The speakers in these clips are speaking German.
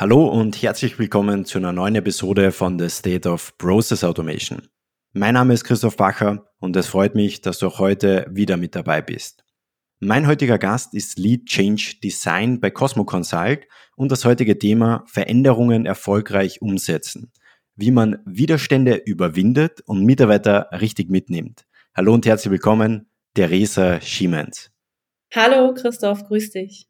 Hallo und herzlich willkommen zu einer neuen Episode von The State of Process Automation. Mein Name ist Christoph Bacher und es freut mich, dass du auch heute wieder mit dabei bist. Mein heutiger Gast ist Lead Change Design bei Cosmo Consult und das heutige Thema Veränderungen erfolgreich umsetzen. Wie man Widerstände überwindet und Mitarbeiter richtig mitnimmt. Hallo und herzlich willkommen, Theresa Schiemens. Hallo Christoph, grüß dich.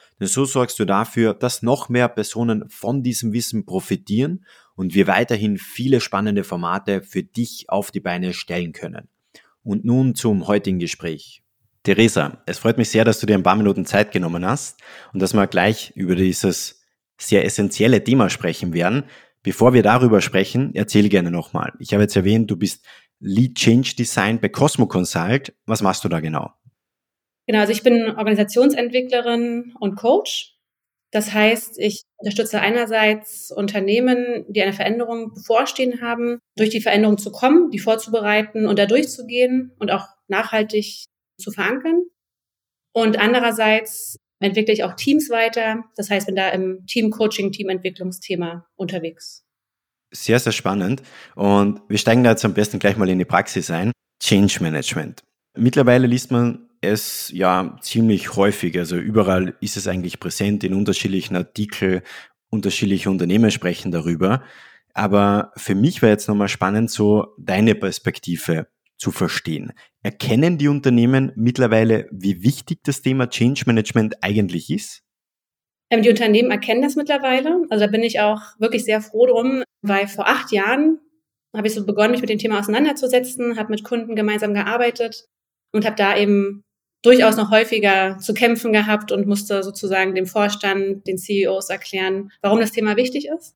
Denn so sorgst du dafür, dass noch mehr Personen von diesem Wissen profitieren und wir weiterhin viele spannende Formate für dich auf die Beine stellen können. Und nun zum heutigen Gespräch. Theresa, es freut mich sehr, dass du dir ein paar Minuten Zeit genommen hast und dass wir gleich über dieses sehr essentielle Thema sprechen werden. Bevor wir darüber sprechen, erzähl gerne nochmal. Ich habe jetzt erwähnt, du bist Lead Change Design bei Cosmo Consult. Was machst du da genau? Genau, also ich bin Organisationsentwicklerin und Coach. Das heißt, ich unterstütze einerseits Unternehmen, die eine Veränderung bevorstehen haben, durch die Veränderung zu kommen, die vorzubereiten und da durchzugehen und auch nachhaltig zu verankern. Und andererseits entwickle ich auch Teams weiter. Das heißt, bin da im Team-Coaching, Teamentwicklungsthema unterwegs. Sehr, sehr spannend. Und wir steigen da jetzt am besten gleich mal in die Praxis ein. Change Management. Mittlerweile liest man es ja ziemlich häufig. Also überall ist es eigentlich präsent in unterschiedlichen Artikeln. Unterschiedliche Unternehmen sprechen darüber. Aber für mich war jetzt nochmal spannend, so deine Perspektive zu verstehen. Erkennen die Unternehmen mittlerweile, wie wichtig das Thema Change Management eigentlich ist? Ähm, die Unternehmen erkennen das mittlerweile. Also da bin ich auch wirklich sehr froh drum, weil vor acht Jahren habe ich so begonnen, mich mit dem Thema auseinanderzusetzen, habe mit Kunden gemeinsam gearbeitet und habe da eben durchaus noch häufiger zu kämpfen gehabt und musste sozusagen dem Vorstand, den CEOs erklären, warum das Thema wichtig ist.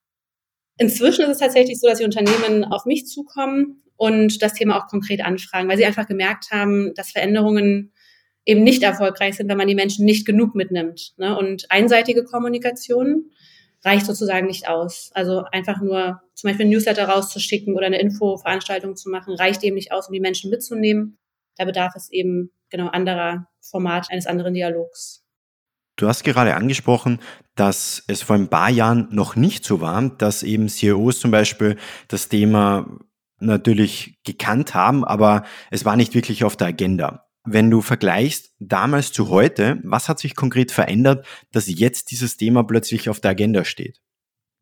Inzwischen ist es tatsächlich so, dass die Unternehmen auf mich zukommen und das Thema auch konkret anfragen, weil sie einfach gemerkt haben, dass Veränderungen eben nicht erfolgreich sind, wenn man die Menschen nicht genug mitnimmt. Ne? Und einseitige Kommunikation reicht sozusagen nicht aus. Also einfach nur zum Beispiel ein Newsletter rauszuschicken oder eine Infoveranstaltung zu machen, reicht eben nicht aus, um die Menschen mitzunehmen. Da bedarf es eben genau anderer Format eines anderen Dialogs. Du hast gerade angesprochen, dass es vor ein paar Jahren noch nicht so war, dass eben CEOs zum Beispiel das Thema natürlich gekannt haben, aber es war nicht wirklich auf der Agenda. Wenn du vergleichst damals zu heute, was hat sich konkret verändert, dass jetzt dieses Thema plötzlich auf der Agenda steht?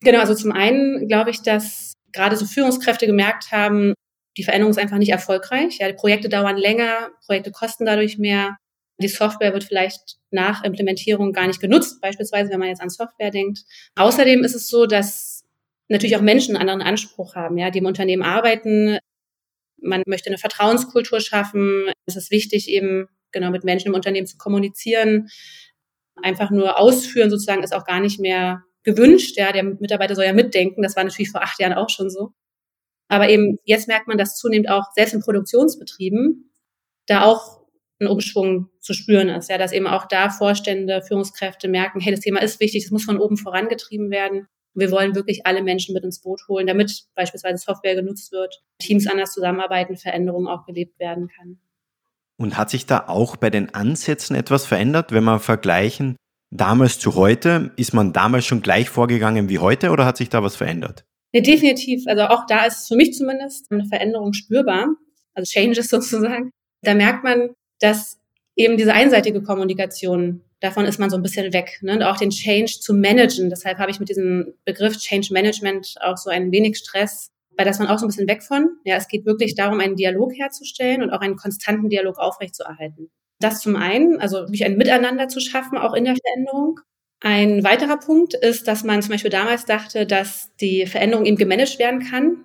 Genau, also zum einen glaube ich, dass gerade so Führungskräfte gemerkt haben, die Veränderung ist einfach nicht erfolgreich. Ja, die Projekte dauern länger, Projekte kosten dadurch mehr. Die Software wird vielleicht nach Implementierung gar nicht genutzt, beispielsweise wenn man jetzt an Software denkt. Außerdem ist es so, dass natürlich auch Menschen einen anderen Anspruch haben, ja, die im Unternehmen arbeiten. Man möchte eine Vertrauenskultur schaffen. Es ist wichtig, eben genau mit Menschen im Unternehmen zu kommunizieren. Einfach nur ausführen sozusagen ist auch gar nicht mehr gewünscht. Ja, der Mitarbeiter soll ja mitdenken. Das war natürlich vor acht Jahren auch schon so. Aber eben jetzt merkt man, dass zunehmend auch selbst in Produktionsbetrieben da auch ein Umschwung zu spüren ist. Ja, dass eben auch da Vorstände, Führungskräfte merken, hey, das Thema ist wichtig, das muss von oben vorangetrieben werden. Wir wollen wirklich alle Menschen mit ins Boot holen, damit beispielsweise Software genutzt wird, Teams anders zusammenarbeiten, Veränderungen auch gelebt werden kann. Und hat sich da auch bei den Ansätzen etwas verändert, wenn wir vergleichen damals zu heute? Ist man damals schon gleich vorgegangen wie heute oder hat sich da was verändert? Ja, definitiv. Also auch da ist für mich zumindest eine Veränderung spürbar. Also Changes sozusagen. Da merkt man, dass eben diese einseitige Kommunikation, davon ist man so ein bisschen weg. Ne? Und auch den Change zu managen. Deshalb habe ich mit diesem Begriff Change Management auch so ein wenig Stress, weil das man auch so ein bisschen weg von. Ja, es geht wirklich darum, einen Dialog herzustellen und auch einen konstanten Dialog aufrechtzuerhalten. Das zum einen, also wirklich ein Miteinander zu schaffen, auch in der Veränderung. Ein weiterer Punkt ist, dass man zum Beispiel damals dachte, dass die Veränderung eben gemanagt werden kann.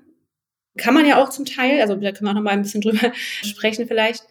Kann man ja auch zum Teil, also da können wir auch noch mal ein bisschen drüber sprechen vielleicht.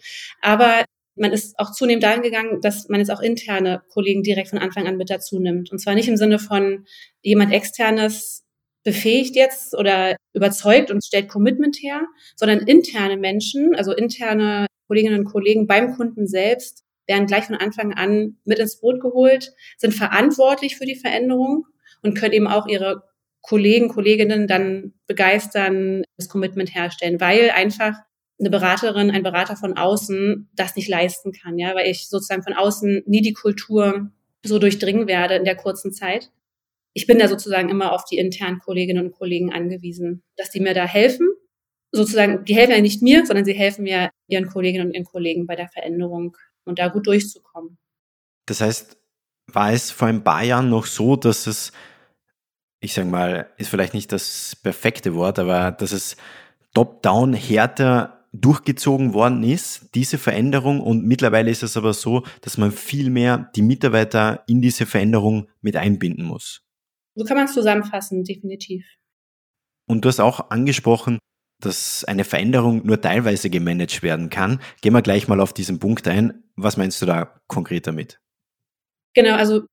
Aber man ist auch zunehmend dahin gegangen, dass man jetzt auch interne Kollegen direkt von Anfang an mit dazu nimmt. Und zwar nicht im Sinne von jemand externes befähigt jetzt oder überzeugt und stellt Commitment her, sondern interne Menschen, also interne Kolleginnen und Kollegen beim Kunden selbst, werden gleich von Anfang an mit ins Boot geholt, sind verantwortlich für die Veränderung und können eben auch ihre Kollegen, Kolleginnen dann begeistern, das Commitment herstellen, weil einfach eine Beraterin, ein Berater von außen das nicht leisten kann, ja, weil ich sozusagen von außen nie die Kultur so durchdringen werde in der kurzen Zeit. Ich bin da sozusagen immer auf die internen Kolleginnen und Kollegen angewiesen, dass die mir da helfen. Sozusagen, die helfen ja nicht mir, sondern sie helfen mir ihren Kolleginnen und ihren Kollegen bei der Veränderung und da gut durchzukommen. Das heißt, war es vor ein paar Jahren noch so, dass es, ich sage mal, ist vielleicht nicht das perfekte Wort, aber dass es top-down härter durchgezogen worden ist, diese Veränderung. Und mittlerweile ist es aber so, dass man viel mehr die Mitarbeiter in diese Veränderung mit einbinden muss. So kann man es zusammenfassen, definitiv. Und du hast auch angesprochen, dass eine Veränderung nur teilweise gemanagt werden kann. Gehen wir gleich mal auf diesen Punkt ein. Was meinst du da konkret damit? Genau, also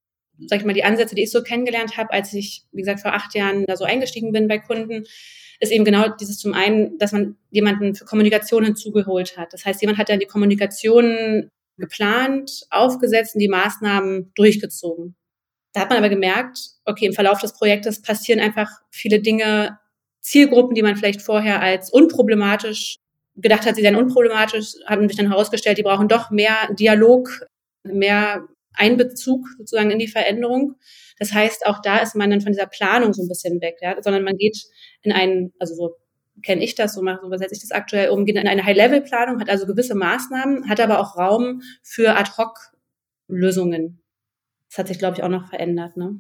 sag ich mal, die Ansätze, die ich so kennengelernt habe, als ich, wie gesagt, vor acht Jahren da so eingestiegen bin bei Kunden, ist eben genau dieses zum einen, dass man jemanden für Kommunikation hinzugeholt hat. Das heißt, jemand hat dann die Kommunikation geplant, aufgesetzt und die Maßnahmen durchgezogen. Da hat man aber gemerkt, okay, im Verlauf des Projektes passieren einfach viele Dinge, Zielgruppen, die man vielleicht vorher als unproblematisch gedacht hat, sie seien unproblematisch, haben sich dann herausgestellt, die brauchen doch mehr Dialog, mehr Einbezug sozusagen in die Veränderung. Das heißt, auch da ist man dann von dieser Planung so ein bisschen weg, ja, sondern man geht in einen, also so kenne ich das, so mache, so übersetze ich das aktuell um, geht in eine High-Level-Planung, hat also gewisse Maßnahmen, hat aber auch Raum für Ad-Hoc-Lösungen. Das hat sich, glaube ich, auch noch verändert. Ne?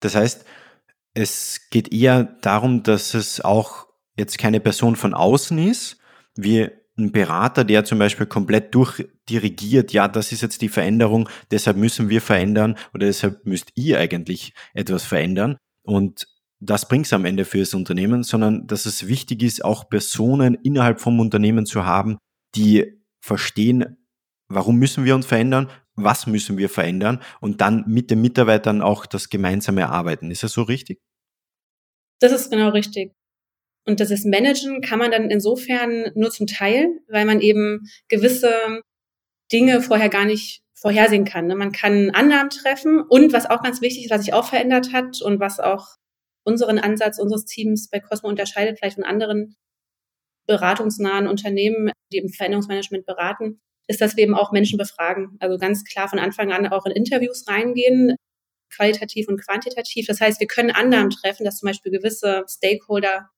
Das heißt, es geht eher darum, dass es auch jetzt keine Person von außen ist, wie ein Berater, der zum Beispiel komplett durchdirigiert, ja, das ist jetzt die Veränderung, deshalb müssen wir verändern oder deshalb müsst ihr eigentlich etwas verändern. Und das bringt es am Ende für das Unternehmen, sondern dass es wichtig ist, auch Personen innerhalb vom Unternehmen zu haben, die verstehen, warum müssen wir uns verändern, was müssen wir verändern und dann mit den Mitarbeitern auch das gemeinsame Erarbeiten. Ist das so richtig? Das ist genau richtig. Und das ist Managen kann man dann insofern nur zum Teil, weil man eben gewisse Dinge vorher gar nicht vorhersehen kann. Ne? Man kann Annahmen treffen und was auch ganz wichtig ist, was sich auch verändert hat und was auch unseren Ansatz unseres Teams bei Cosmo unterscheidet, vielleicht von anderen beratungsnahen Unternehmen, die im Veränderungsmanagement beraten, ist, dass wir eben auch Menschen befragen. Also ganz klar von Anfang an auch in Interviews reingehen, qualitativ und quantitativ. Das heißt, wir können Annahmen treffen, dass zum Beispiel gewisse Stakeholder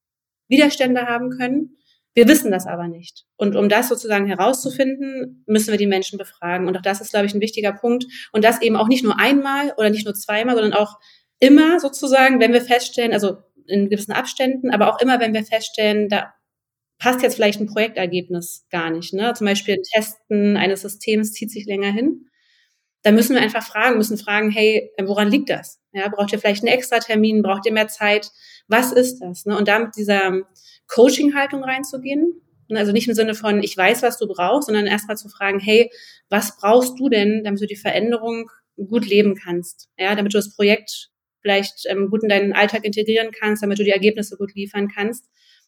Widerstände haben können. Wir wissen das aber nicht. Und um das sozusagen herauszufinden, müssen wir die Menschen befragen. Und auch das ist, glaube ich, ein wichtiger Punkt. Und das eben auch nicht nur einmal oder nicht nur zweimal, sondern auch immer sozusagen, wenn wir feststellen, also in gewissen Abständen, aber auch immer, wenn wir feststellen, da passt jetzt vielleicht ein Projektergebnis gar nicht. Ne? Zum Beispiel ein Testen eines Systems zieht sich länger hin. Da müssen wir einfach fragen, müssen fragen, hey, woran liegt das? Ja, braucht ihr vielleicht einen extra Termin? Braucht ihr mehr Zeit? was ist das? Ne? Und da mit dieser Coaching-Haltung reinzugehen. Also nicht im Sinne von, ich weiß, was du brauchst, sondern erstmal zu fragen, hey, was brauchst du denn, damit du die Veränderung gut leben kannst? Ja, damit du das Projekt vielleicht ähm, gut in deinen Alltag integrieren kannst, damit du die Ergebnisse gut liefern kannst.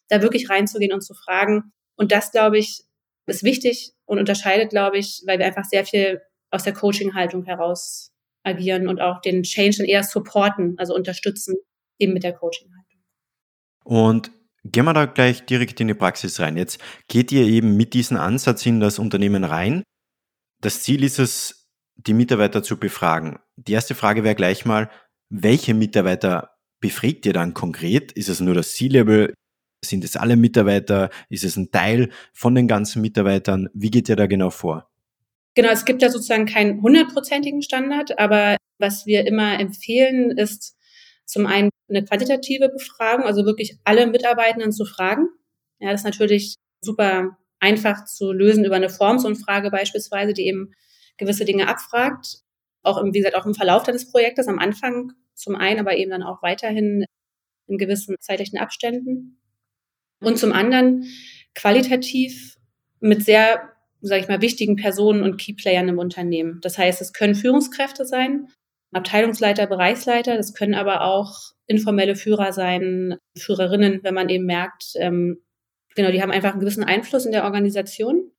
Da wirklich reinzugehen und zu fragen. Und das, glaube ich, ist wichtig und unterscheidet, glaube ich, weil wir einfach sehr viel aus der Coaching-Haltung heraus agieren und auch den Change dann eher supporten, also unterstützen, eben mit der Coaching-Haltung. Und gehen wir da gleich direkt in die Praxis rein. Jetzt geht ihr eben mit diesem Ansatz in das Unternehmen rein. Das Ziel ist es, die Mitarbeiter zu befragen. Die erste Frage wäre gleich mal, welche Mitarbeiter befragt ihr dann konkret? Ist es nur das C-Level? Sind es alle Mitarbeiter? Ist es ein Teil von den ganzen Mitarbeitern? Wie geht ihr da genau vor? Genau, es gibt ja sozusagen keinen hundertprozentigen Standard, aber was wir immer empfehlen, ist zum einen eine quantitative Befragung, also wirklich alle Mitarbeitenden zu fragen. Ja, das ist natürlich super einfach zu lösen über eine Formsumfrage beispielsweise, die eben gewisse Dinge abfragt. Auch im, wie gesagt, auch im Verlauf des Projektes am Anfang zum einen, aber eben dann auch weiterhin in gewissen zeitlichen Abständen. Und zum anderen qualitativ mit sehr, sage ich mal, wichtigen Personen und Keyplayern im Unternehmen. Das heißt, es können Führungskräfte sein, Abteilungsleiter, Bereichsleiter, das können aber auch informelle Führer sein, Führerinnen, wenn man eben merkt, ähm, genau, die haben einfach einen gewissen Einfluss in der Organisation.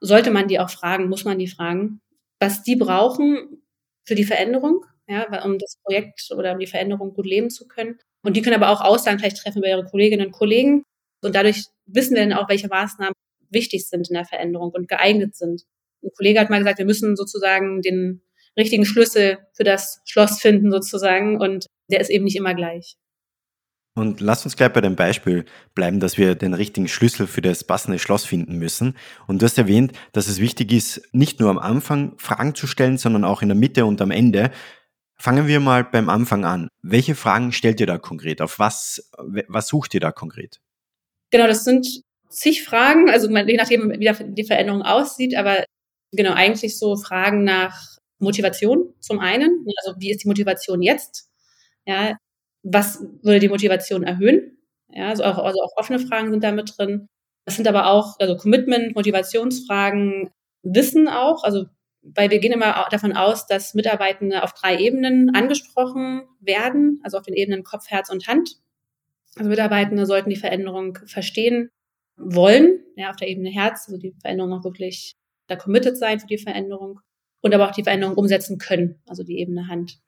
Sollte man die auch fragen, muss man die fragen, was die brauchen für die Veränderung, ja, um das Projekt oder um die Veränderung gut leben zu können. Und die können aber auch Aussagen vielleicht treffen bei ihre Kolleginnen und Kollegen. Und dadurch wissen wir dann auch, welche Maßnahmen wichtig sind in der Veränderung und geeignet sind. Ein Kollege hat mal gesagt, wir müssen sozusagen den richtigen Schlüssel für das Schloss finden sozusagen und der ist eben nicht immer gleich. Und lass uns gleich bei dem Beispiel bleiben, dass wir den richtigen Schlüssel für das passende Schloss finden müssen. Und du hast erwähnt, dass es wichtig ist, nicht nur am Anfang Fragen zu stellen, sondern auch in der Mitte und am Ende. Fangen wir mal beim Anfang an. Welche Fragen stellt ihr da konkret? Auf was, was sucht ihr da konkret? Genau, das sind zig Fragen, also je nachdem, wie die Veränderung aussieht, aber genau, eigentlich so Fragen nach Motivation zum einen. Also wie ist die Motivation jetzt? Ja, was würde die Motivation erhöhen? Ja, also auch, also auch offene Fragen sind da mit drin. Das sind aber auch, also Commitment, Motivationsfragen, Wissen auch, also weil wir gehen immer davon aus, dass Mitarbeitende auf drei Ebenen angesprochen werden, also auf den Ebenen Kopf, Herz und Hand. Also Mitarbeitende sollten die Veränderung verstehen wollen, ja, auf der Ebene Herz, also die Veränderung auch wirklich da committed sein für die Veränderung und aber auch die Veränderung umsetzen können, also die Ebene Hand.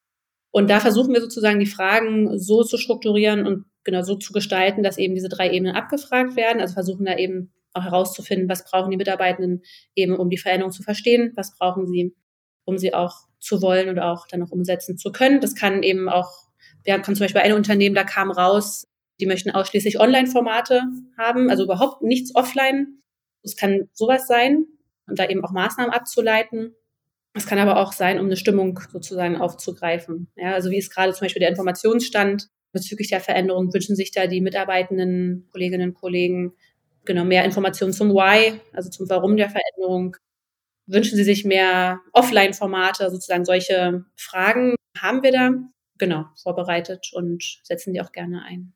Und da versuchen wir sozusagen die Fragen so zu strukturieren und genau so zu gestalten, dass eben diese drei Ebenen abgefragt werden. Also versuchen da eben auch herauszufinden, was brauchen die Mitarbeitenden eben, um die Veränderung zu verstehen, was brauchen sie, um sie auch zu wollen und auch dann noch umsetzen zu können. Das kann eben auch, wir haben zum Beispiel ein Unternehmen, da kam raus, die möchten ausschließlich Online-Formate haben, also überhaupt nichts offline. Es kann sowas sein und da eben auch Maßnahmen abzuleiten. Es kann aber auch sein, um eine Stimmung sozusagen aufzugreifen. Ja, also wie ist gerade zum Beispiel der Informationsstand bezüglich der Veränderung? Wünschen sich da die mitarbeitenden Kolleginnen und Kollegen genau mehr Informationen zum Why, also zum Warum der Veränderung? Wünschen Sie sich mehr Offline-Formate, sozusagen solche Fragen haben wir da genau vorbereitet und setzen die auch gerne ein.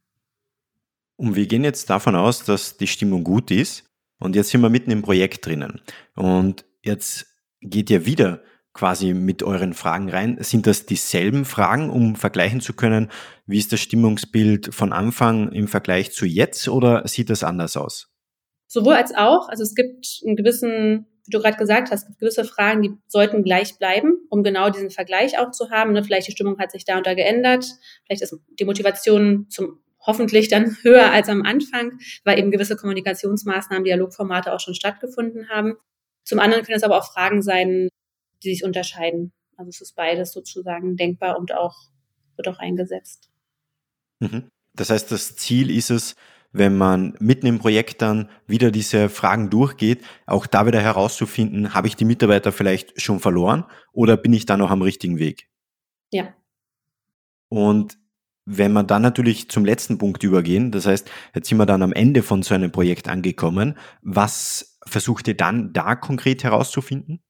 Und wir gehen jetzt davon aus, dass die Stimmung gut ist. Und jetzt sind wir mitten im Projekt drinnen. Und jetzt geht ihr wieder quasi mit euren Fragen rein. Sind das dieselben Fragen, um vergleichen zu können, wie ist das Stimmungsbild von Anfang im Vergleich zu jetzt oder sieht das anders aus? Sowohl als auch. Also es gibt einen gewissen, wie du gerade gesagt hast, gewisse Fragen, die sollten gleich bleiben, um genau diesen Vergleich auch zu haben. Ne? Vielleicht die Stimmung hat sich da und da geändert. Vielleicht ist die Motivation zum hoffentlich dann höher als am Anfang, weil eben gewisse Kommunikationsmaßnahmen, Dialogformate auch schon stattgefunden haben. Zum anderen können es aber auch Fragen sein, die sich unterscheiden. Also es ist beides sozusagen denkbar und auch wird auch eingesetzt. Mhm. Das heißt, das Ziel ist es, wenn man mitten im Projekt dann wieder diese Fragen durchgeht, auch da wieder herauszufinden, habe ich die Mitarbeiter vielleicht schon verloren oder bin ich da noch am richtigen Weg? Ja. Und wenn wir dann natürlich zum letzten Punkt übergehen, das heißt, jetzt sind wir dann am Ende von so einem Projekt angekommen, was versucht ihr dann da konkret herauszufinden?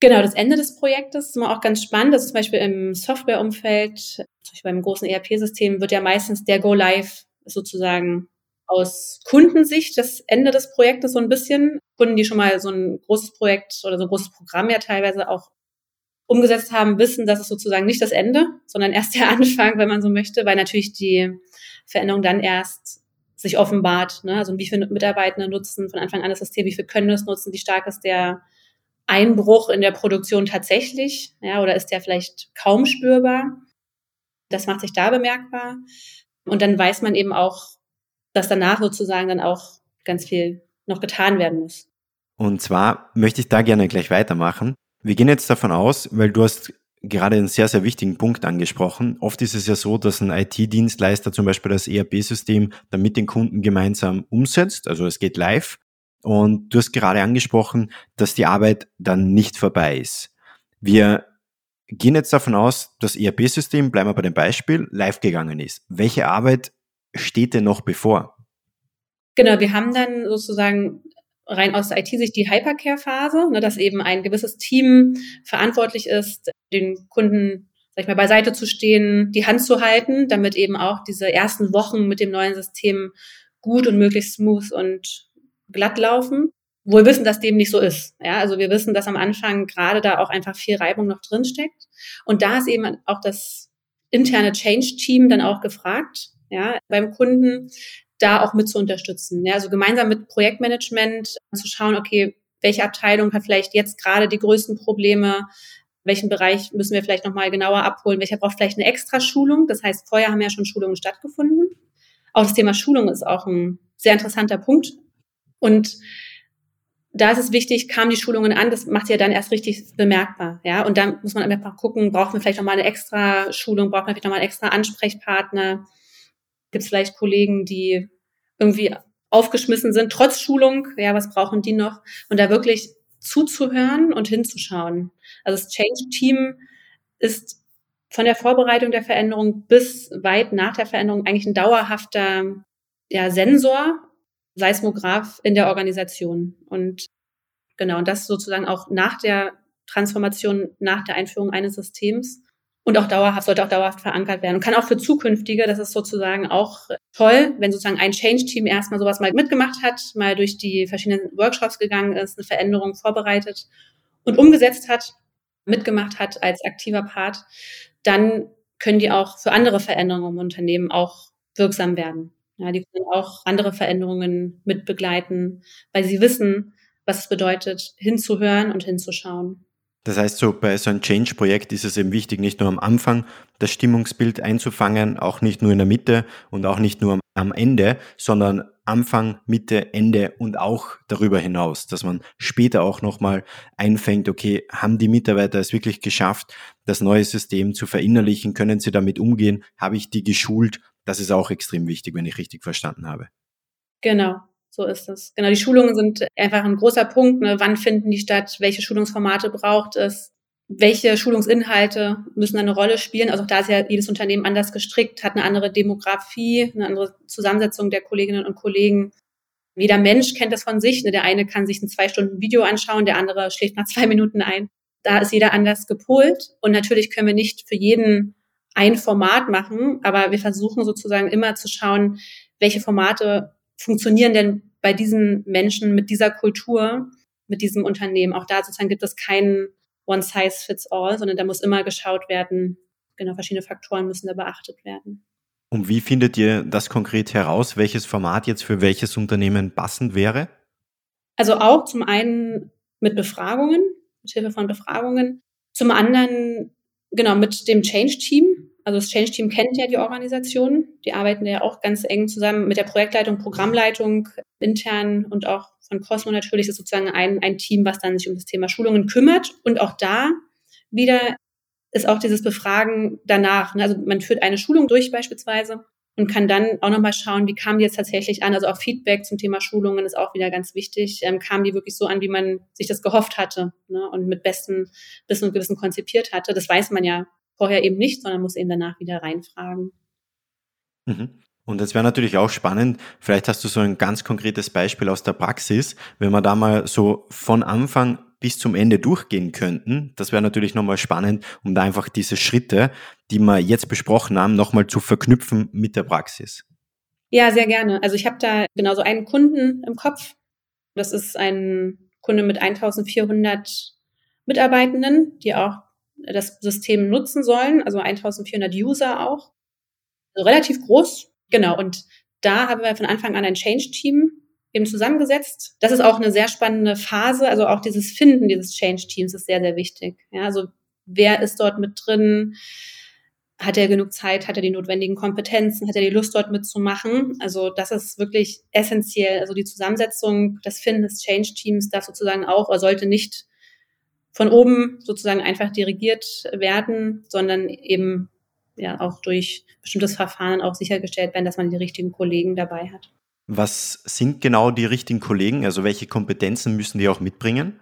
Genau, das Ende des Projektes ist immer auch ganz spannend. Das ist zum Beispiel im Softwareumfeld, zum Beispiel beim großen ERP-System, wird ja meistens der Go-Live sozusagen aus Kundensicht das Ende des Projektes so ein bisschen. Kunden, die schon mal so ein großes Projekt oder so ein großes Programm ja teilweise auch umgesetzt haben, wissen, dass es sozusagen nicht das Ende, sondern erst der Anfang, wenn man so möchte, weil natürlich die Veränderung dann erst sich offenbart. Ne? Also wie viele Mitarbeitende nutzen von Anfang an das System, wie viele können es nutzen, wie stark ist der Einbruch in der Produktion tatsächlich, ja, oder ist der vielleicht kaum spürbar? Das macht sich da bemerkbar. Und dann weiß man eben auch, dass danach sozusagen dann auch ganz viel noch getan werden muss. Und zwar möchte ich da gerne gleich weitermachen. Wir gehen jetzt davon aus, weil du hast gerade einen sehr, sehr wichtigen Punkt angesprochen. Oft ist es ja so, dass ein IT-Dienstleister zum Beispiel das ERP-System dann mit den Kunden gemeinsam umsetzt. Also es geht live. Und du hast gerade angesprochen, dass die Arbeit dann nicht vorbei ist. Wir gehen jetzt davon aus, das ERP-System, bleiben wir bei dem Beispiel, live gegangen ist. Welche Arbeit steht denn noch bevor? Genau, wir haben dann sozusagen rein aus der IT-Sicht die Hypercare-Phase, ne, dass eben ein gewisses Team verantwortlich ist, den Kunden, sag ich mal, beiseite zu stehen, die Hand zu halten, damit eben auch diese ersten Wochen mit dem neuen System gut und möglichst smooth und glatt laufen. Wo wir wissen, dass dem nicht so ist. Ja, also wir wissen, dass am Anfang gerade da auch einfach viel Reibung noch drin steckt. Und da ist eben auch das interne Change-Team dann auch gefragt, ja, beim Kunden da auch mit zu unterstützen. Ja, also gemeinsam mit Projektmanagement zu schauen, okay, welche Abteilung hat vielleicht jetzt gerade die größten Probleme, welchen Bereich müssen wir vielleicht nochmal genauer abholen, welcher braucht vielleicht eine extra Schulung. Das heißt, vorher haben ja schon Schulungen stattgefunden. Auch das Thema Schulung ist auch ein sehr interessanter Punkt. Und da ist es wichtig, kamen die Schulungen an, das macht ja dann erst richtig bemerkbar, ja. Und dann muss man einfach gucken, braucht man vielleicht nochmal eine extra Schulung, braucht man vielleicht nochmal einen extra Ansprechpartner? Gibt es vielleicht Kollegen, die irgendwie aufgeschmissen sind, trotz Schulung, ja, was brauchen die noch? Und da wirklich zuzuhören und hinzuschauen. Also das Change-Team ist von der Vorbereitung der Veränderung bis weit nach der Veränderung eigentlich ein dauerhafter ja, Sensor, Seismograph in der Organisation. Und genau, und das sozusagen auch nach der Transformation, nach der Einführung eines Systems und auch dauerhaft, sollte auch dauerhaft verankert werden und kann auch für zukünftige, das ist sozusagen auch toll, wenn sozusagen ein Change-Team erstmal sowas mal mitgemacht hat, mal durch die verschiedenen Workshops gegangen ist, eine Veränderung vorbereitet und umgesetzt hat, mitgemacht hat als aktiver Part, dann können die auch für andere Veränderungen im Unternehmen auch wirksam werden. Ja, die können auch andere Veränderungen mit begleiten, weil sie wissen, was es bedeutet, hinzuhören und hinzuschauen. Das heißt, so bei so einem Change-Projekt ist es eben wichtig, nicht nur am Anfang das Stimmungsbild einzufangen, auch nicht nur in der Mitte und auch nicht nur am Ende, sondern Anfang, Mitte, Ende und auch darüber hinaus, dass man später auch nochmal einfängt, okay, haben die Mitarbeiter es wirklich geschafft, das neue System zu verinnerlichen? Können sie damit umgehen? Habe ich die geschult? Das ist auch extrem wichtig, wenn ich richtig verstanden habe. Genau, so ist es. Genau, die Schulungen sind einfach ein großer Punkt. Ne? Wann finden die statt? Welche Schulungsformate braucht es? Welche Schulungsinhalte müssen eine Rolle spielen? Also auch da ist ja jedes Unternehmen anders gestrickt, hat eine andere Demografie, eine andere Zusammensetzung der Kolleginnen und Kollegen. Jeder Mensch kennt das von sich. Ne? Der eine kann sich ein zwei Stunden Video anschauen, der andere schläft nach zwei Minuten ein. Da ist jeder anders gepolt. Und natürlich können wir nicht für jeden ein Format machen, aber wir versuchen sozusagen immer zu schauen, welche Formate funktionieren denn bei diesen Menschen mit dieser Kultur, mit diesem Unternehmen. Auch da sozusagen gibt es keinen One Size Fits All, sondern da muss immer geschaut werden, genau, verschiedene Faktoren müssen da beachtet werden. Und wie findet ihr das konkret heraus, welches Format jetzt für welches Unternehmen passend wäre? Also auch zum einen mit Befragungen, mit Hilfe von Befragungen. Zum anderen, genau, mit dem Change-Team, also das Change-Team kennt ja die Organisation. Die arbeiten ja auch ganz eng zusammen mit der Projektleitung, Programmleitung intern und auch von Cosmo natürlich ist sozusagen ein, ein Team, was dann sich um das Thema Schulungen kümmert. Und auch da wieder ist auch dieses Befragen danach. Ne? Also man führt eine Schulung durch beispielsweise und kann dann auch nochmal schauen, wie kam die jetzt tatsächlich an. Also auch Feedback zum Thema Schulungen ist auch wieder ganz wichtig. Ähm, kam die wirklich so an, wie man sich das gehofft hatte ne? und mit bestem Wissen und Gewissen konzipiert hatte. Das weiß man ja vorher eben nicht, sondern muss eben danach wieder reinfragen. Mhm. Und das wäre natürlich auch spannend. Vielleicht hast du so ein ganz konkretes Beispiel aus der Praxis, wenn wir da mal so von Anfang bis zum Ende durchgehen könnten. Das wäre natürlich nochmal spannend, um da einfach diese Schritte, die wir jetzt besprochen haben, nochmal zu verknüpfen mit der Praxis. Ja, sehr gerne. Also ich habe da genauso einen Kunden im Kopf. Das ist ein Kunde mit 1400 Mitarbeitenden, die auch das System nutzen sollen, also 1400 User auch. Also relativ groß, genau. Und da haben wir von Anfang an ein Change-Team eben zusammengesetzt. Das ist auch eine sehr spannende Phase. Also auch dieses Finden dieses Change-Teams ist sehr, sehr wichtig. Ja, also wer ist dort mit drin? Hat er genug Zeit? Hat er die notwendigen Kompetenzen? Hat er die Lust, dort mitzumachen? Also das ist wirklich essentiell. Also die Zusammensetzung, das Finden des Change-Teams darf sozusagen auch oder sollte nicht von oben sozusagen einfach dirigiert werden, sondern eben ja auch durch bestimmtes Verfahren auch sichergestellt werden, dass man die richtigen Kollegen dabei hat. Was sind genau die richtigen Kollegen? Also welche Kompetenzen müssen die auch mitbringen?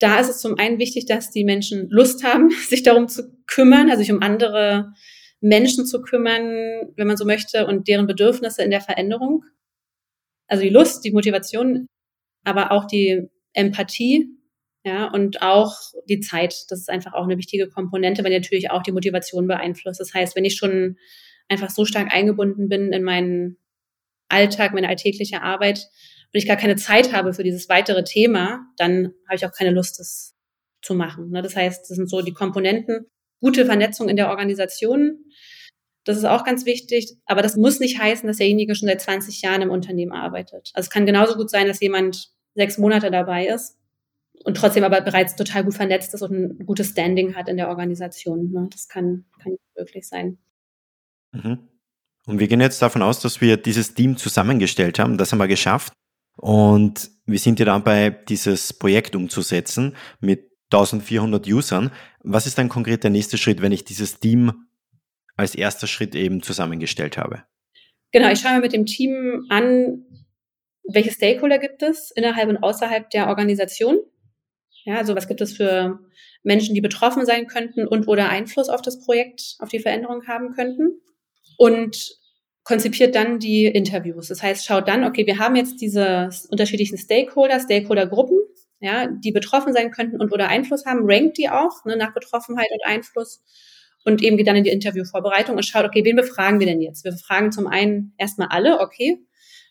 Da ist es zum einen wichtig, dass die Menschen Lust haben, sich darum zu kümmern, also sich um andere Menschen zu kümmern, wenn man so möchte, und deren Bedürfnisse in der Veränderung. Also die Lust, die Motivation, aber auch die Empathie ja, und auch die Zeit, das ist einfach auch eine wichtige Komponente, weil natürlich auch die Motivation beeinflusst. Das heißt, wenn ich schon einfach so stark eingebunden bin in meinen Alltag, meine alltägliche Arbeit und ich gar keine Zeit habe für dieses weitere Thema, dann habe ich auch keine Lust, das zu machen. Ne? Das heißt, das sind so die Komponenten. gute Vernetzung in der Organisation. Das ist auch ganz wichtig. Aber das muss nicht heißen, dass derjenige schon seit 20 Jahren im Unternehmen arbeitet. Also es kann genauso gut sein, dass jemand sechs Monate dabei ist und trotzdem aber bereits total gut vernetzt ist und ein gutes Standing hat in der Organisation. Ne? Das kann, kann wirklich sein. Mhm. Und wir gehen jetzt davon aus, dass wir dieses Team zusammengestellt haben. Das haben wir geschafft. Und wir sind ja dabei, dieses Projekt umzusetzen mit 1400 Usern. Was ist dann konkret der nächste Schritt, wenn ich dieses Team als erster Schritt eben zusammengestellt habe? Genau, ich schaue mir mit dem Team an, welche Stakeholder gibt es innerhalb und außerhalb der Organisation. Ja, also was gibt es für Menschen, die betroffen sein könnten und oder Einfluss auf das Projekt, auf die Veränderung haben könnten. Und konzipiert dann die Interviews. Das heißt, schaut dann, okay, wir haben jetzt diese unterschiedlichen Stakeholder, Stakeholdergruppen, ja, die betroffen sein könnten und oder Einfluss haben, rankt die auch ne, nach Betroffenheit und Einfluss und eben geht dann in die Interviewvorbereitung und schaut, okay, wen befragen wir denn jetzt? Wir befragen zum einen erstmal alle, okay,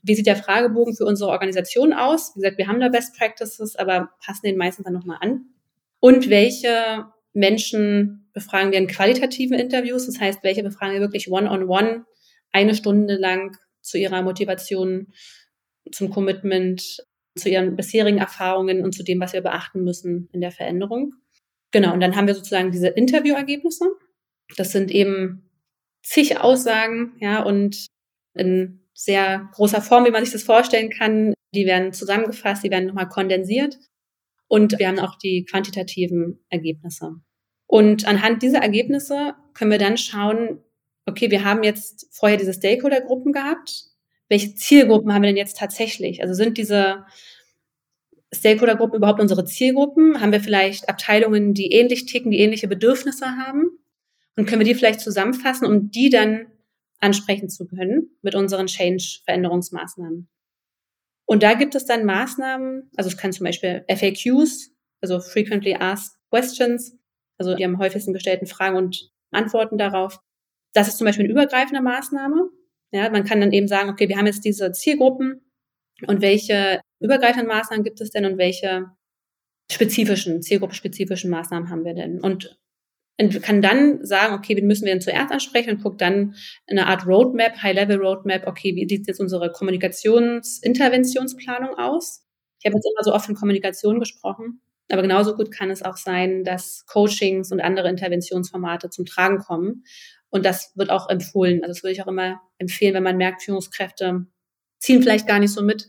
wie sieht der Fragebogen für unsere Organisation aus? Wie gesagt, wir haben da Best Practices, aber passen den meistens dann nochmal an. Und welche Menschen befragen wir in qualitativen Interviews? Das heißt, welche befragen wir wirklich one-on-one, -on -one, eine Stunde lang zu ihrer Motivation, zum Commitment, zu ihren bisherigen Erfahrungen und zu dem, was wir beachten müssen in der Veränderung. Genau, und dann haben wir sozusagen diese Interviewergebnisse. Das sind eben zig Aussagen, ja, und in sehr großer Form, wie man sich das vorstellen kann. Die werden zusammengefasst, die werden nochmal kondensiert. Und wir haben auch die quantitativen Ergebnisse. Und anhand dieser Ergebnisse können wir dann schauen, okay, wir haben jetzt vorher diese Stakeholder-Gruppen gehabt. Welche Zielgruppen haben wir denn jetzt tatsächlich? Also sind diese Stakeholder-Gruppen überhaupt unsere Zielgruppen? Haben wir vielleicht Abteilungen, die ähnlich ticken, die ähnliche Bedürfnisse haben? Und können wir die vielleicht zusammenfassen, um die dann ansprechen zu können mit unseren Change-Veränderungsmaßnahmen? Und da gibt es dann Maßnahmen, also es kann zum Beispiel FAQs, also Frequently Asked Questions, also die am häufigsten gestellten Fragen und Antworten darauf. Das ist zum Beispiel eine übergreifende Maßnahme. Ja, man kann dann eben sagen, okay, wir haben jetzt diese Zielgruppen und welche übergreifenden Maßnahmen gibt es denn und welche spezifischen, zielgruppenspezifischen Maßnahmen haben wir denn? Und kann dann sagen, okay, wen müssen wir denn zuerst ansprechen und guckt dann eine Art Roadmap, High-Level-Roadmap, okay, wie sieht jetzt unsere Kommunikations-Interventionsplanung aus? Ich habe jetzt immer so oft von Kommunikation gesprochen, aber genauso gut kann es auch sein, dass Coachings und andere Interventionsformate zum Tragen kommen. Und das wird auch empfohlen. Also das würde ich auch immer empfehlen, wenn man merkt, Führungskräfte ziehen vielleicht gar nicht so mit.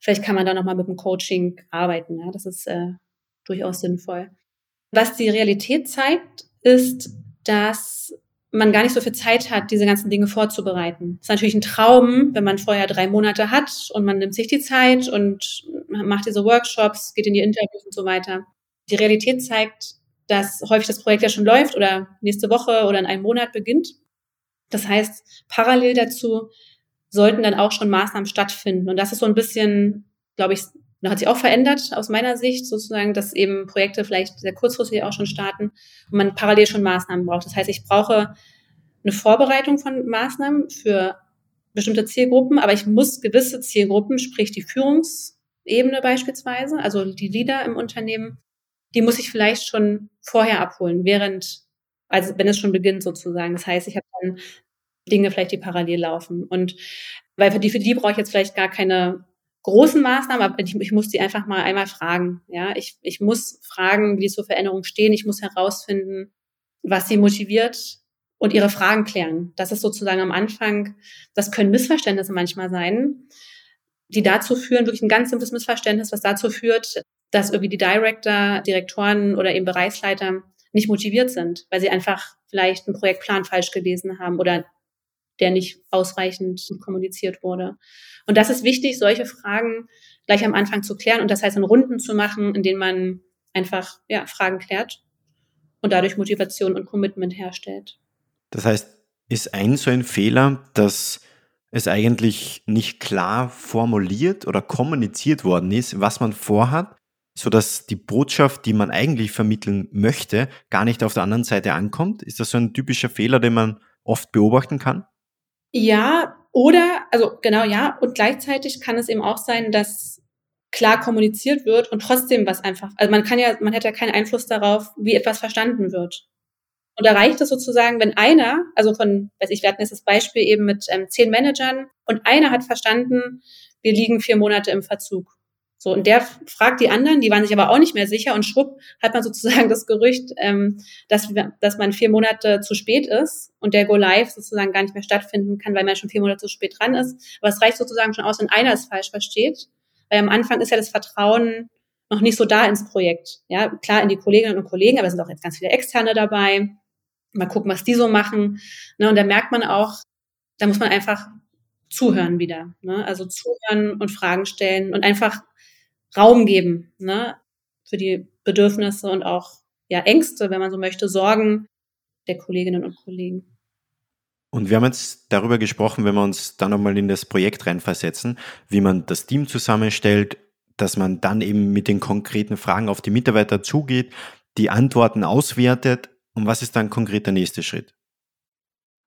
Vielleicht kann man da nochmal mit dem Coaching arbeiten. Ja? Das ist äh, durchaus sinnvoll. Was die Realität zeigt, ist, dass man gar nicht so viel Zeit hat, diese ganzen Dinge vorzubereiten. Das ist natürlich ein Traum, wenn man vorher drei Monate hat und man nimmt sich die Zeit und macht diese Workshops, geht in die Interviews und so weiter. Die Realität zeigt, dass häufig das Projekt ja schon läuft oder nächste Woche oder in einem Monat beginnt. Das heißt, parallel dazu sollten dann auch schon Maßnahmen stattfinden. Und das ist so ein bisschen, glaube ich, und hat sich auch verändert aus meiner Sicht sozusagen, dass eben Projekte vielleicht sehr kurzfristig auch schon starten und man parallel schon Maßnahmen braucht. Das heißt, ich brauche eine Vorbereitung von Maßnahmen für bestimmte Zielgruppen, aber ich muss gewisse Zielgruppen, sprich die Führungsebene beispielsweise, also die Leader im Unternehmen, die muss ich vielleicht schon vorher abholen, während, also wenn es schon beginnt sozusagen. Das heißt, ich habe dann Dinge vielleicht, die parallel laufen. Und weil für die, für die brauche ich jetzt vielleicht gar keine großen Maßnahmen, aber ich, ich muss die einfach mal einmal fragen. Ja, ich, ich muss fragen, wie so Veränderungen stehen. Ich muss herausfinden, was sie motiviert und ihre Fragen klären. Das ist sozusagen am Anfang, das können Missverständnisse manchmal sein, die dazu führen, wirklich ein ganz simples Missverständnis, was dazu führt, dass irgendwie die Director, Direktoren oder eben Bereichsleiter nicht motiviert sind, weil sie einfach vielleicht einen Projektplan falsch gelesen haben oder der nicht ausreichend kommuniziert wurde. Und das ist wichtig, solche Fragen gleich am Anfang zu klären und das heißt in Runden zu machen, in denen man einfach ja, Fragen klärt und dadurch Motivation und Commitment herstellt. Das heißt, ist ein so ein Fehler, dass es eigentlich nicht klar formuliert oder kommuniziert worden ist, was man vorhat, so dass die Botschaft, die man eigentlich vermitteln möchte, gar nicht auf der anderen Seite ankommt? Ist das so ein typischer Fehler, den man oft beobachten kann? Ja, oder, also genau ja, und gleichzeitig kann es eben auch sein, dass klar kommuniziert wird und trotzdem was einfach, also man kann ja, man hat ja keinen Einfluss darauf, wie etwas verstanden wird. Und da reicht es sozusagen, wenn einer, also von, weiß ich, wir hatten jetzt das Beispiel eben mit ähm, zehn Managern und einer hat verstanden, wir liegen vier Monate im Verzug. So, und der fragt die anderen, die waren sich aber auch nicht mehr sicher und schwupp hat man sozusagen das Gerücht, ähm, dass, dass man vier Monate zu spät ist und der Go Live sozusagen gar nicht mehr stattfinden kann, weil man schon vier Monate zu spät dran ist. Aber es reicht sozusagen schon aus, wenn einer es falsch versteht. Weil am Anfang ist ja das Vertrauen noch nicht so da ins Projekt. Ja, klar in die Kolleginnen und Kollegen, aber es sind auch jetzt ganz viele Externe dabei. Mal gucken, was die so machen. Ne, und da merkt man auch, da muss man einfach zuhören wieder. Ne? Also zuhören und Fragen stellen und einfach Raum geben ne, für die Bedürfnisse und auch ja, Ängste, wenn man so möchte, Sorgen der Kolleginnen und Kollegen. Und wir haben jetzt darüber gesprochen, wenn wir uns dann nochmal in das Projekt reinversetzen, wie man das Team zusammenstellt, dass man dann eben mit den konkreten Fragen auf die Mitarbeiter zugeht, die Antworten auswertet. Und was ist dann konkret der nächste Schritt?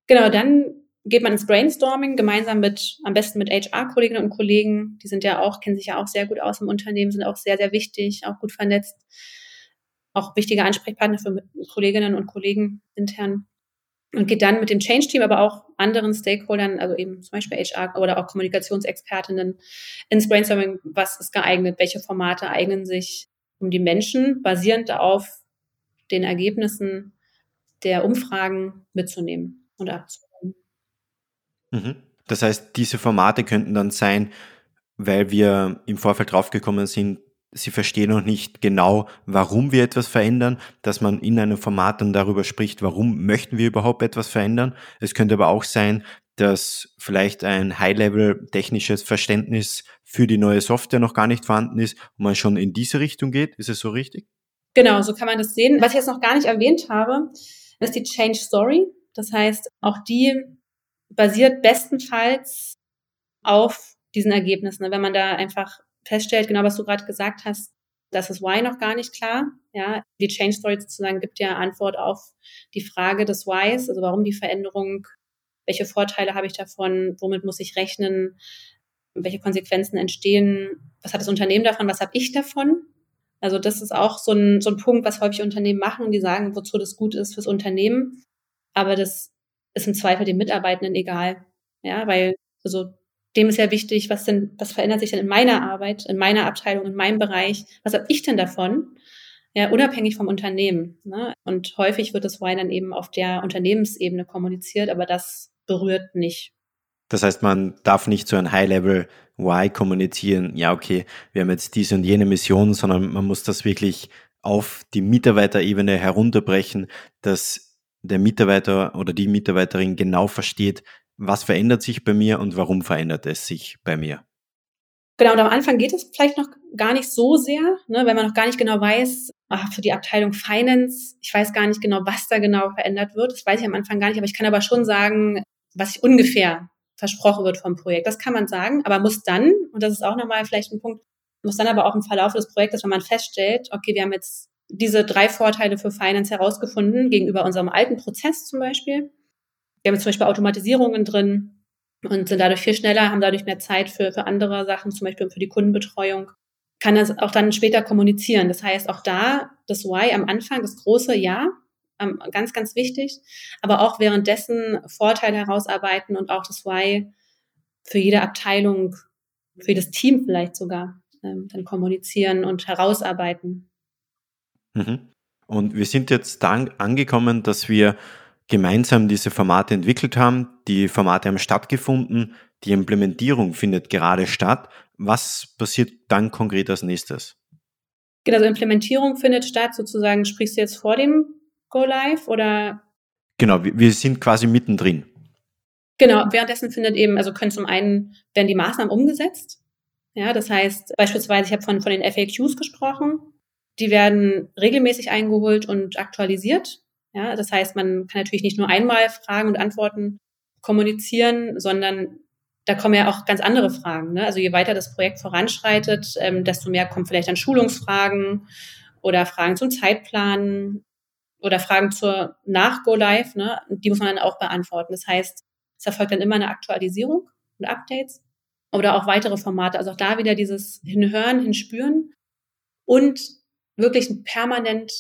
Genau, dann geht man ins Brainstorming gemeinsam mit, am besten mit HR-Kolleginnen und Kollegen. Die sind ja auch, kennen sich ja auch sehr gut aus im Unternehmen, sind auch sehr, sehr wichtig, auch gut vernetzt. Auch wichtige Ansprechpartner für Kolleginnen und Kollegen intern. Und geht dann mit dem Change-Team, aber auch anderen Stakeholdern, also eben zum Beispiel HR oder auch Kommunikationsexpertinnen ins Brainstorming, was ist geeignet, welche Formate eignen sich, um die Menschen basierend auf den Ergebnissen der Umfragen mitzunehmen und abzuholen. Mhm. Das heißt, diese Formate könnten dann sein, weil wir im Vorfeld draufgekommen sind, sie verstehen noch nicht genau, warum wir etwas verändern, dass man in einem Format dann darüber spricht, warum möchten wir überhaupt etwas verändern. Es könnte aber auch sein, dass vielleicht ein High-Level technisches Verständnis für die neue Software noch gar nicht vorhanden ist und man schon in diese Richtung geht. Ist es so richtig? Genau, so kann man das sehen. Was ich jetzt noch gar nicht erwähnt habe, ist die Change Story. Das heißt, auch die basiert bestenfalls auf diesen Ergebnissen. Ne? Wenn man da einfach feststellt, genau was du gerade gesagt hast, das ist Why noch gar nicht klar. Ja, die Change Story sozusagen gibt ja Antwort auf die Frage des Whys, also warum die Veränderung, welche Vorteile habe ich davon, womit muss ich rechnen, welche Konsequenzen entstehen, was hat das Unternehmen davon, was habe ich davon. Also das ist auch so ein, so ein Punkt, was häufig Unternehmen machen, die sagen, wozu das gut ist fürs Unternehmen. Aber das ist im Zweifel den Mitarbeitenden egal. Ja, weil, also dem ist ja wichtig, was denn, was verändert sich denn in meiner Arbeit, in meiner Abteilung, in meinem Bereich? Was habe ich denn davon? Ja, unabhängig vom Unternehmen. Ne? Und häufig wird das Why dann eben auf der Unternehmensebene kommuniziert, aber das berührt nicht. Das heißt, man darf nicht so ein High-Level Why kommunizieren, ja, okay, wir haben jetzt diese und jene Mission, sondern man muss das wirklich auf die Mitarbeiterebene herunterbrechen, dass der Mitarbeiter oder die Mitarbeiterin genau versteht, was verändert sich bei mir und warum verändert es sich bei mir. Genau, und am Anfang geht es vielleicht noch gar nicht so sehr, ne, weil man noch gar nicht genau weiß, ach, für die Abteilung Finance, ich weiß gar nicht genau, was da genau verändert wird. Das weiß ich am Anfang gar nicht, aber ich kann aber schon sagen, was ich ungefähr versprochen wird vom Projekt. Das kann man sagen, aber muss dann, und das ist auch nochmal vielleicht ein Punkt, muss dann aber auch im Verlauf des Projektes, wenn man feststellt, okay, wir haben jetzt diese drei Vorteile für Finance herausgefunden gegenüber unserem alten Prozess zum Beispiel. Wir haben jetzt zum Beispiel Automatisierungen drin und sind dadurch viel schneller, haben dadurch mehr Zeit für, für andere Sachen, zum Beispiel für die Kundenbetreuung. Kann das auch dann später kommunizieren. Das heißt, auch da das Why am Anfang, das große Ja, ganz, ganz wichtig, aber auch währenddessen Vorteile herausarbeiten und auch das Why für jede Abteilung, für jedes Team vielleicht sogar ähm, dann kommunizieren und herausarbeiten. Mhm. Und wir sind jetzt da angekommen, dass wir gemeinsam diese Formate entwickelt haben. Die Formate haben stattgefunden. Die Implementierung findet gerade statt. Was passiert dann konkret als nächstes? Genau, also Implementierung findet statt, sozusagen, sprichst du jetzt vor dem Go Live oder? Genau, wir sind quasi mittendrin. Genau, währenddessen findet eben, also können zum einen, werden die Maßnahmen umgesetzt. Ja, das heißt, beispielsweise, ich habe von, von den FAQs gesprochen. Die werden regelmäßig eingeholt und aktualisiert. Ja, das heißt, man kann natürlich nicht nur einmal Fragen und Antworten kommunizieren, sondern da kommen ja auch ganz andere Fragen. Ne? Also je weiter das Projekt voranschreitet, ähm, desto mehr kommen vielleicht dann Schulungsfragen oder Fragen zum Zeitplan oder Fragen zur Nach-Go-Live. Ne? Die muss man dann auch beantworten. Das heißt, es erfolgt dann immer eine Aktualisierung und Updates oder auch weitere Formate. Also auch da wieder dieses Hinhören, Hinspüren und wirklich permanent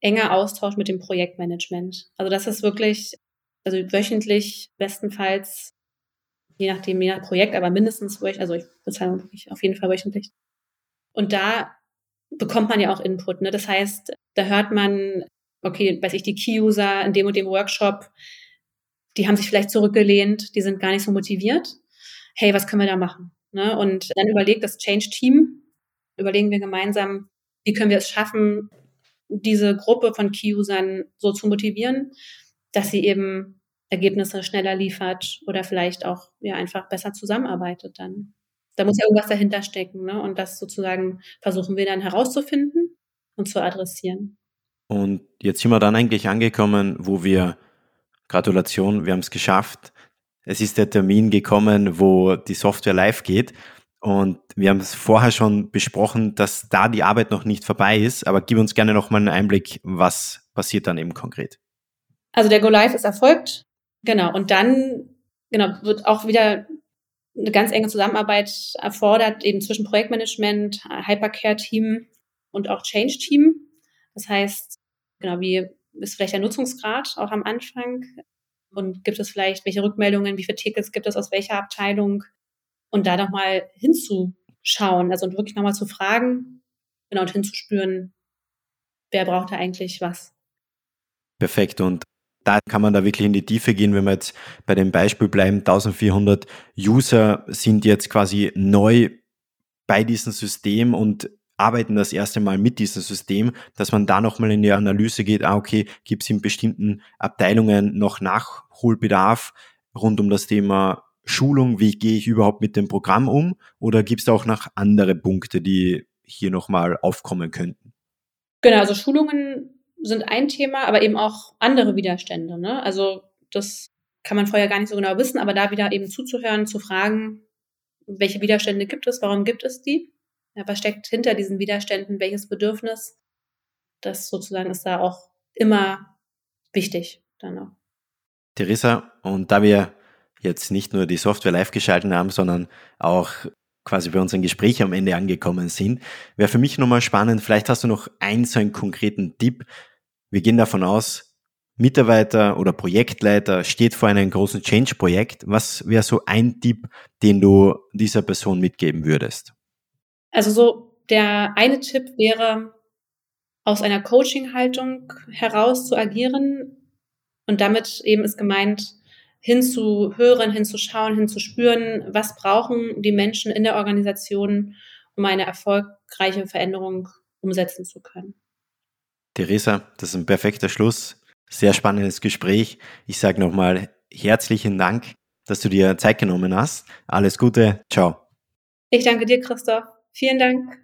enger Austausch mit dem Projektmanagement. Also das ist wirklich, also wöchentlich bestenfalls, je nachdem, je nach Projekt, aber mindestens wöchentlich, also ich bezahle wirklich auf jeden Fall wöchentlich. Und da bekommt man ja auch Input. Ne? Das heißt, da hört man, okay, weiß ich, die Key-User in dem und dem Workshop, die haben sich vielleicht zurückgelehnt, die sind gar nicht so motiviert. Hey, was können wir da machen? Ne? Und dann überlegt das Change-Team, überlegen wir gemeinsam, wie können wir es schaffen, diese Gruppe von Key-Usern so zu motivieren, dass sie eben Ergebnisse schneller liefert oder vielleicht auch ja einfach besser zusammenarbeitet dann. Da muss ja irgendwas dahinter stecken, ne? Und das sozusagen versuchen wir dann herauszufinden und zu adressieren. Und jetzt sind wir dann eigentlich angekommen, wo wir, Gratulation, wir haben es geschafft. Es ist der Termin gekommen, wo die Software live geht. Und wir haben es vorher schon besprochen, dass da die Arbeit noch nicht vorbei ist. Aber gib uns gerne nochmal einen Einblick, was passiert dann eben konkret. Also der Go Live ist erfolgt. Genau. Und dann, genau, wird auch wieder eine ganz enge Zusammenarbeit erfordert, eben zwischen Projektmanagement, Hypercare-Team und auch Change-Team. Das heißt, genau, wie ist vielleicht der Nutzungsgrad auch am Anfang? Und gibt es vielleicht welche Rückmeldungen, wie viele Tickets gibt es aus welcher Abteilung? Und da nochmal hinzuschauen, also wirklich nochmal zu fragen, genau, und hinzuspüren, wer braucht da eigentlich was. Perfekt. Und da kann man da wirklich in die Tiefe gehen, wenn wir jetzt bei dem Beispiel bleiben. 1400 User sind jetzt quasi neu bei diesem System und arbeiten das erste Mal mit diesem System, dass man da nochmal in die Analyse geht, ah, okay, gibt es in bestimmten Abteilungen noch Nachholbedarf rund um das Thema Schulung, wie gehe ich überhaupt mit dem Programm um oder gibt es da auch noch andere Punkte, die hier nochmal aufkommen könnten? Genau, also Schulungen sind ein Thema, aber eben auch andere Widerstände. Ne? Also das kann man vorher gar nicht so genau wissen, aber da wieder eben zuzuhören, zu fragen, welche Widerstände gibt es, warum gibt es die? Ja, was steckt hinter diesen Widerständen, welches Bedürfnis? Das sozusagen ist da auch immer wichtig dann auch. Theresa, und da wir jetzt nicht nur die Software live geschalten haben, sondern auch quasi bei unserem Gespräch am Ende angekommen sind, wäre für mich nochmal spannend, vielleicht hast du noch einen so einen konkreten Tipp, wir gehen davon aus, Mitarbeiter oder Projektleiter steht vor einem großen Change-Projekt. Was wäre so ein Tipp, den du dieser Person mitgeben würdest? Also so der eine Tipp wäre, aus einer Coaching-Haltung heraus zu agieren und damit eben ist gemeint, hinzuhören, hinzuschauen, hinzuspüren, was brauchen die Menschen in der Organisation, um eine erfolgreiche Veränderung umsetzen zu können. Theresa, das ist ein perfekter Schluss. Sehr spannendes Gespräch. Ich sage nochmal herzlichen Dank, dass du dir Zeit genommen hast. Alles Gute. Ciao. Ich danke dir, Christoph. Vielen Dank.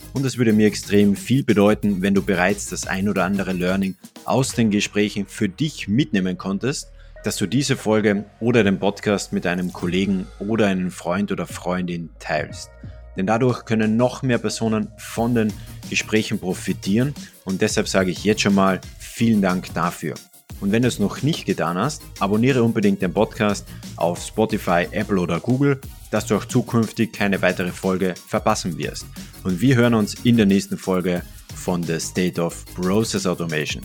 und es würde mir extrem viel bedeuten, wenn du bereits das ein oder andere Learning aus den Gesprächen für dich mitnehmen konntest, dass du diese Folge oder den Podcast mit einem Kollegen oder einem Freund oder Freundin teilst. Denn dadurch können noch mehr Personen von den Gesprächen profitieren und deshalb sage ich jetzt schon mal vielen Dank dafür. Und wenn du es noch nicht getan hast, abonniere unbedingt den Podcast auf Spotify, Apple oder Google dass du auch zukünftig keine weitere Folge verpassen wirst. Und wir hören uns in der nächsten Folge von The State of Process Automation.